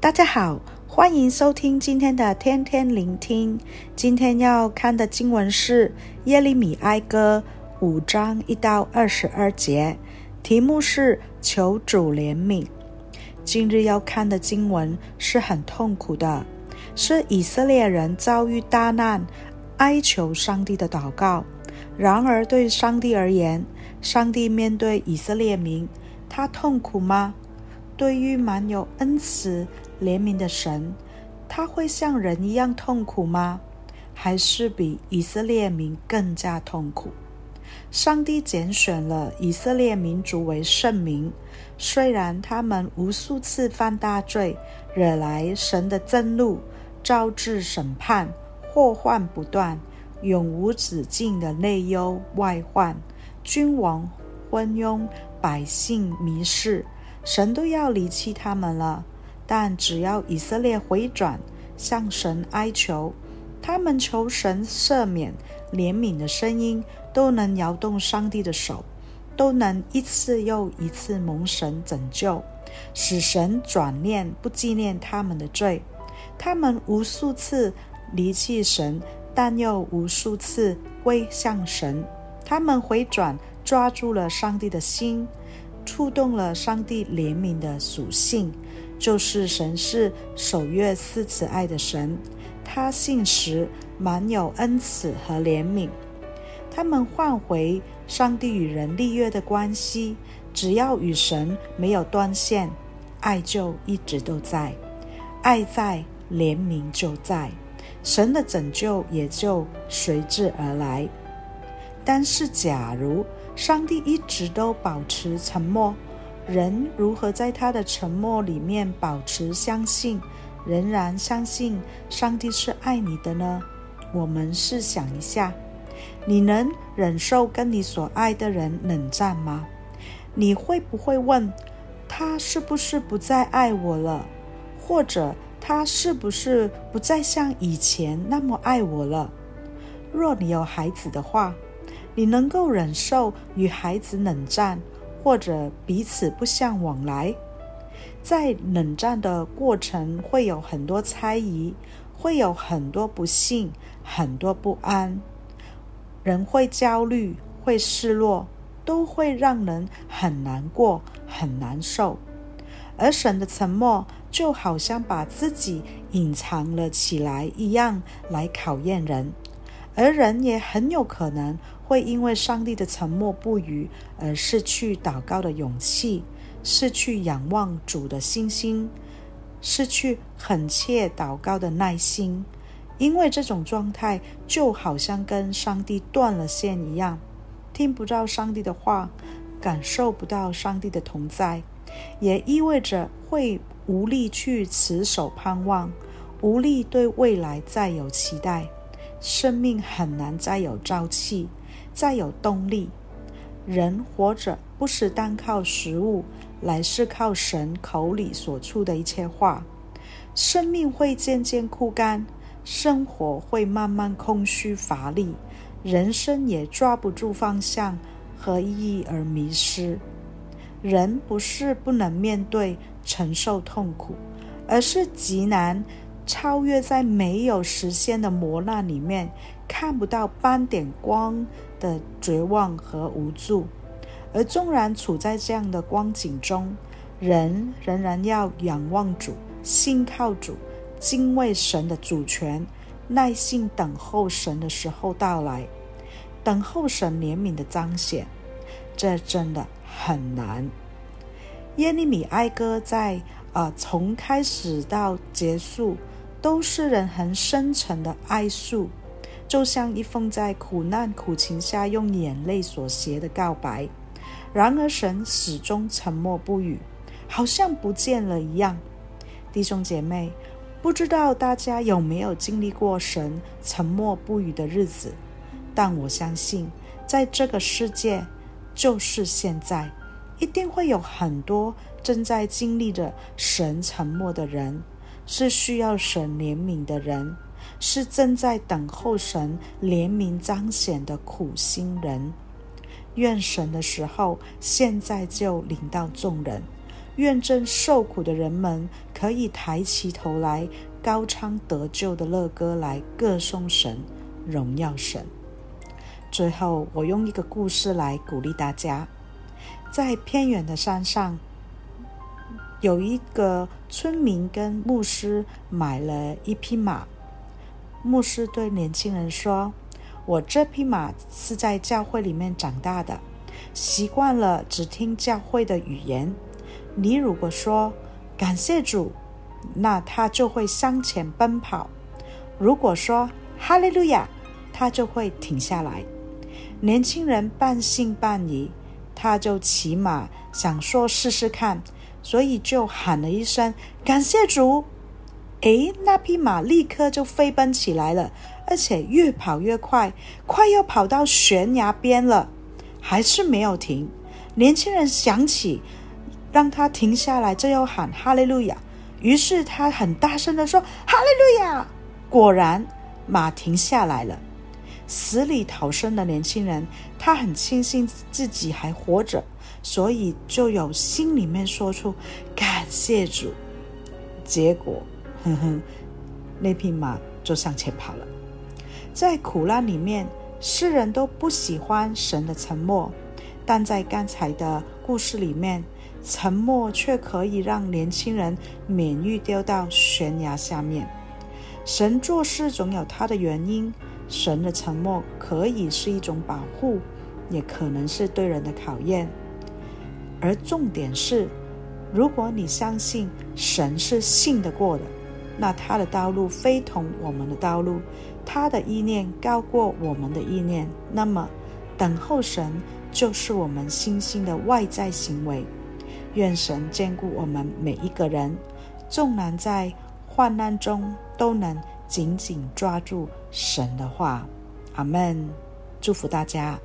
大家好，欢迎收听今天的天天聆听。今天要看的经文是耶利米哀歌五章一到二十二节，题目是求主怜悯。今日要看的经文是很痛苦的，是以色列人遭遇大难，哀求上帝的祷告。然而对上帝而言，上帝面对以色列民，他痛苦吗？对于满有恩慈、怜悯的神，他会像人一样痛苦吗？还是比以色列民更加痛苦？上帝拣选了以色列民族为圣民，虽然他们无数次犯大罪，惹来神的憎怒，招致审判，祸患不断，永无止境的内忧外患，君王昏庸，百姓迷失。神都要离弃他们了，但只要以色列回转，向神哀求，他们求神赦免、怜悯的声音，都能摇动上帝的手，都能一次又一次蒙神拯救，使神转念不纪念他们的罪。他们无数次离弃神，但又无数次归向神。他们回转，抓住了上帝的心。触动了上帝怜悯的属性，就是神是守约施慈爱的神，他信实满有恩慈和怜悯。他们唤回上帝与人立约的关系，只要与神没有断线，爱就一直都在，爱在，怜悯就在，神的拯救也就随之而来。但是，假如上帝一直都保持沉默，人如何在他的沉默里面保持相信，仍然相信上帝是爱你的呢？我们试想一下，你能忍受跟你所爱的人冷战吗？你会不会问他是不是不再爱我了，或者他是不是不再像以前那么爱我了？若你有孩子的话，你能够忍受与孩子冷战，或者彼此不相往来？在冷战的过程，会有很多猜疑，会有很多不幸，很多不安，人会焦虑，会失落，都会让人很难过，很难受。而神的沉默，就好像把自己隐藏了起来一样，来考验人。而人也很有可能会因为上帝的沉默不语而失去祷告的勇气，失去仰望主的信心，失去恳切祷告的耐心。因为这种状态就好像跟上帝断了线一样，听不到上帝的话，感受不到上帝的同在，也意味着会无力去持守盼望，无力对未来再有期待。生命很难再有朝气，再有动力。人活着不是单靠食物，乃是靠神口里所出的一切话。生命会渐渐枯干，生活会慢慢空虚乏力，人生也抓不住方向和意义而迷失。人不是不能面对承受痛苦，而是极难。超越在没有实现的磨难里面，看不到半点光的绝望和无助，而纵然处在这样的光景中，人仍然要仰望主，信靠主，敬畏神的主权，耐心等候神的时候到来，等候神怜悯的彰显，这真的很难。耶利米哀歌在呃从开始到结束。都是人很深沉的哀诉，就像一封在苦难苦情下用眼泪所写的告白。然而神始终沉默不语，好像不见了一样。弟兄姐妹，不知道大家有没有经历过神沉默不语的日子？但我相信，在这个世界，就是现在，一定会有很多正在经历着神沉默的人。是需要神怜悯的人，是正在等候神怜悯彰显的苦心人。愿神的时候现在就领到众人，愿正受苦的人们可以抬起头来，高唱得救的乐歌来歌颂神、荣耀神。最后，我用一个故事来鼓励大家：在偏远的山上，有一个村民跟牧师买了一匹马。牧师对年轻人说：“我这匹马是在教会里面长大的，习惯了只听教会的语言。你如果说感谢主，那他就会向前奔跑；如果说哈利路亚，他就会停下来。”年轻人半信半疑，他就骑马想说试试看，所以就喊了一声“感谢主”。诶，那匹马立刻就飞奔起来了，而且越跑越快，快要跑到悬崖边了，还是没有停。年轻人想起让他停下来，就要喊“哈利路亚”，于是他很大声地说“哈利路亚”。果然，马停下来了。死里逃生的年轻人，他很庆幸自己还活着，所以就有心里面说出感谢主。结果，哼哼，那匹马就向前跑了。在苦难里面，世人都不喜欢神的沉默，但在刚才的故事里面，沉默却可以让年轻人免于掉到悬崖下面。神做事总有他的原因。神的沉默可以是一种保护，也可能是对人的考验。而重点是，如果你相信神是信得过的，那他的道路非同我们的道路，他的意念高过我们的意念，那么等候神就是我们信心的外在行为。愿神眷顾我们每一个人，纵然在患难中都能。紧紧抓住神的话，阿门！祝福大家。